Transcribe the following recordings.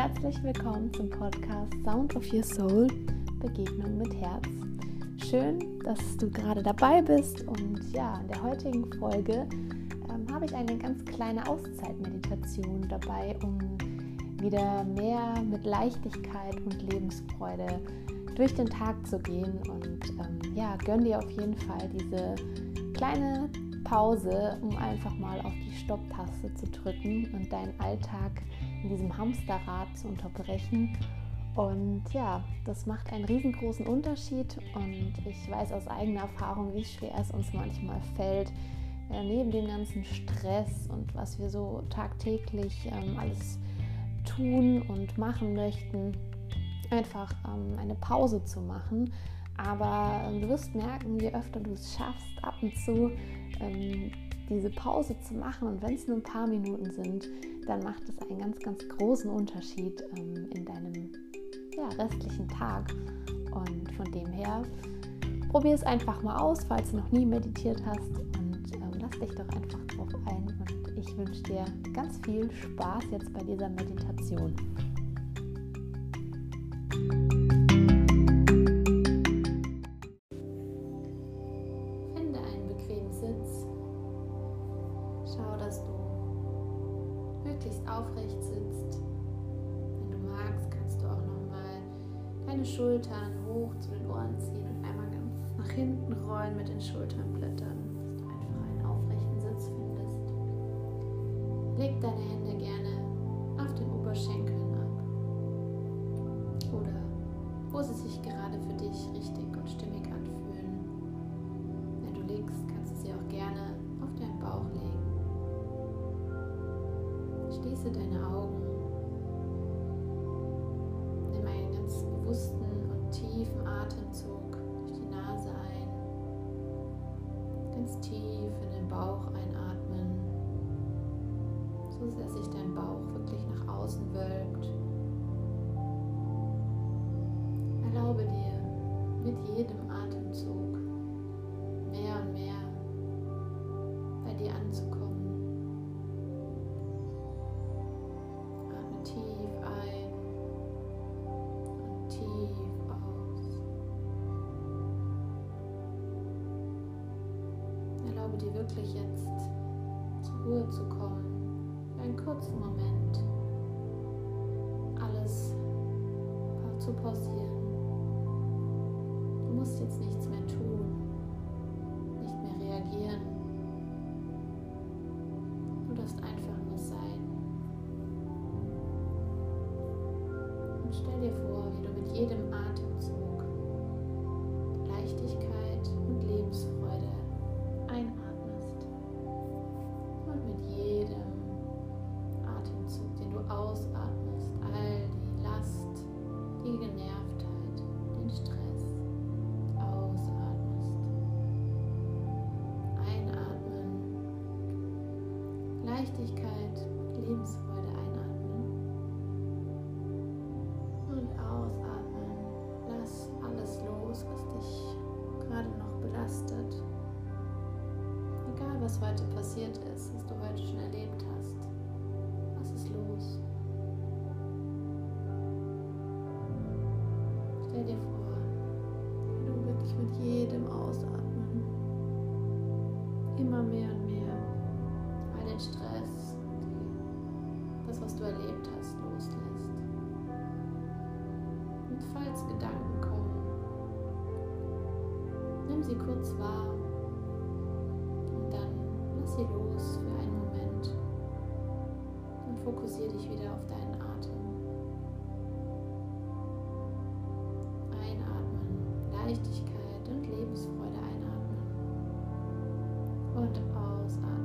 herzlich willkommen zum Podcast Sound of Your Soul Begegnung mit Herz. Schön, dass du gerade dabei bist und ja, in der heutigen Folge ähm, habe ich eine ganz kleine Auszeitmeditation dabei, um wieder mehr mit Leichtigkeit und Lebensfreude durch den Tag zu gehen und ähm, ja, gönn dir auf jeden Fall diese kleine Pause, um einfach mal auf die Stopptaste zu drücken und deinen Alltag in diesem Hamsterrad zu unterbrechen. Und ja, das macht einen riesengroßen Unterschied und ich weiß aus eigener Erfahrung, wie schwer es uns manchmal fällt, äh, neben dem ganzen Stress und was wir so tagtäglich ähm, alles tun und machen möchten, einfach ähm, eine Pause zu machen. Aber ähm, du wirst merken, je öfter du es schaffst, ab und zu ähm, diese Pause zu machen und wenn es nur ein paar Minuten sind, dann macht es einen ganz, ganz großen Unterschied ähm, in deinem ja, restlichen Tag. Und von dem her, probier es einfach mal aus, falls du noch nie meditiert hast und ähm, lass dich doch einfach drauf ein. Und ich wünsche dir ganz viel Spaß jetzt bei dieser Meditation. Deine Hände gerne auf den Oberschenkeln ab oder wo sie sich gerade für dich richtig und stimmig anfühlen. Wenn du liegst, kannst du sie auch gerne auf deinen Bauch legen. Schließe deine Augen außen wölbt. Erlaube dir mit jedem Atemzug mehr und mehr bei dir anzukommen. dir wirklich jetzt zur Ruhe zu kommen, für einen kurzen Moment alles zu pausieren. Du musst jetzt nichts mehr tun, nicht mehr reagieren. Du darfst einfach nur sein. Und stell dir vor, Leichtigkeit, Lebensfreude Falls Gedanken kommen, nimm sie kurz wahr und dann lass sie los für einen Moment und fokussiere dich wieder auf deinen Atem. Einatmen, Leichtigkeit und Lebensfreude einatmen und ausatmen.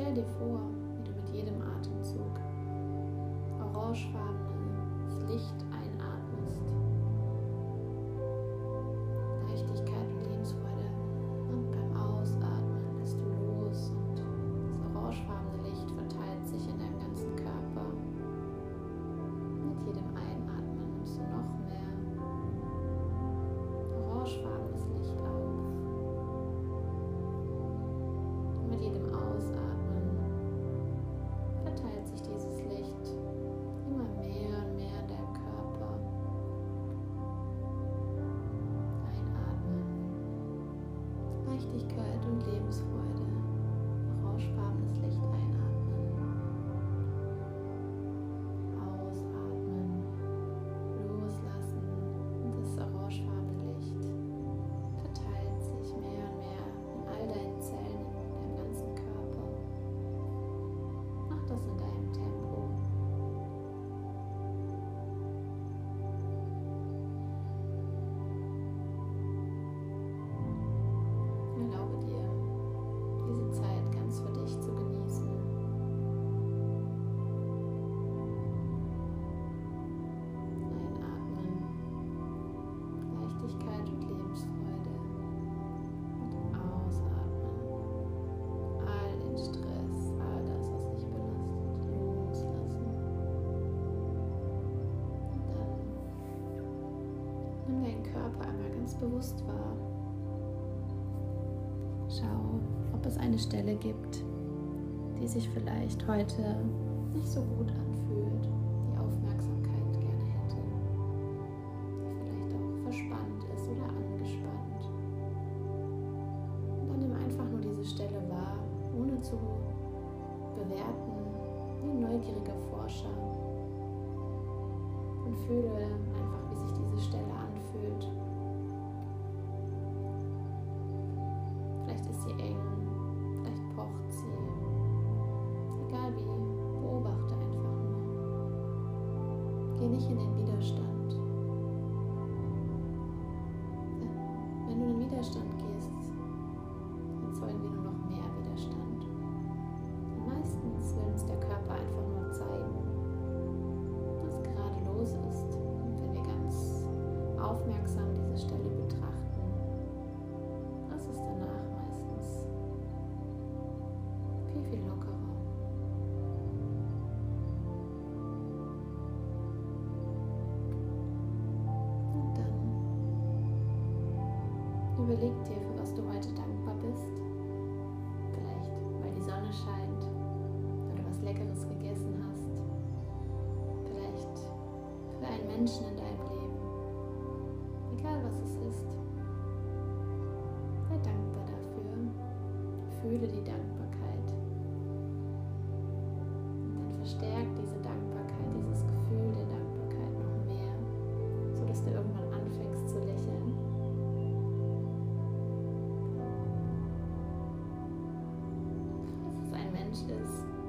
Stell dir vor, wie du mit jedem Atemzug orangefarbenes Licht bewusst wahr. Schau, ob es eine Stelle gibt, die sich vielleicht heute nicht so gut anfühlt, die Aufmerksamkeit gerne hätte, die vielleicht auch verspannt ist oder angespannt. Und dann nimm einfach nur diese Stelle wahr, ohne zu bewerten, wie ein neugieriger Forscher. Und fühle Widerstand gehst, erzeugen wir nur noch mehr Widerstand. Und meistens will uns der Körper einfach nur zeigen, was gerade los ist. Und wenn wir ganz aufmerksam diese Stelle betrachten, das ist danach Menschen in deinem Leben. Egal was es ist. Sei dankbar dafür. Fühle die Dankbarkeit. Und dann verstärkt diese Dankbarkeit, dieses Gefühl der Dankbarkeit noch mehr, sodass du irgendwann anfängst zu lächeln. Es ein Mensch ist,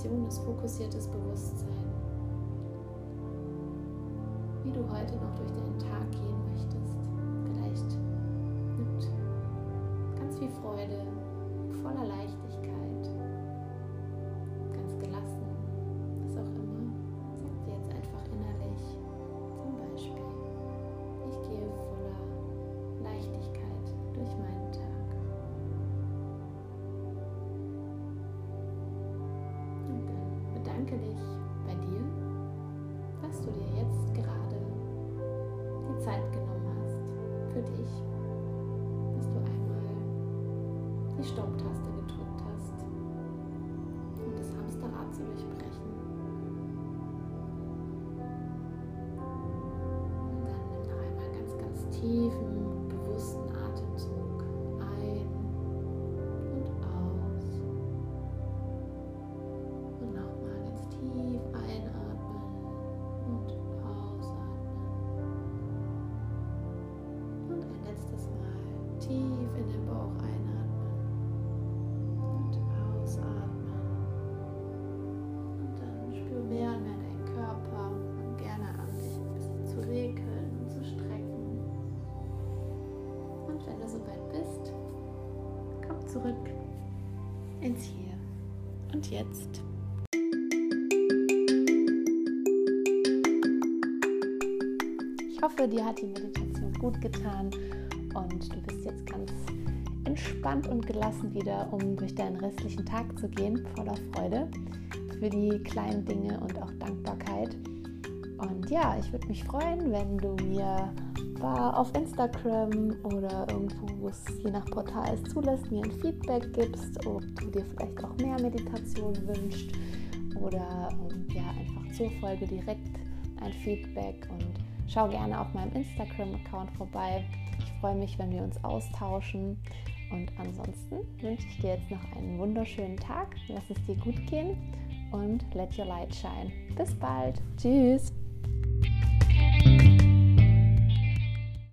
Intention ist fokussiertes Bewusstsein. Wie du heute noch durch deinen Tag gehen möchtest. Vielleicht mit ganz viel Freude, voller Leichtigkeit, die Stopptaste zurück ins Hier und Jetzt. Ich hoffe, dir hat die Meditation gut getan und du bist jetzt ganz entspannt und gelassen wieder, um durch deinen restlichen Tag zu gehen, voller Freude für die kleinen Dinge und auch Dankbarkeit. Und ja, ich würde mich freuen, wenn du mir auf Instagram oder irgendwo, wo es je nach Portal es zulässt, mir ein Feedback gibst, ob du dir vielleicht auch mehr Meditation wünschst oder ähm, ja, einfach zur Folge direkt ein Feedback und schau gerne auf meinem Instagram-Account vorbei. Ich freue mich, wenn wir uns austauschen. Und ansonsten wünsche ich dir jetzt noch einen wunderschönen Tag. Lass es dir gut gehen und let your light shine. Bis bald. Tschüss.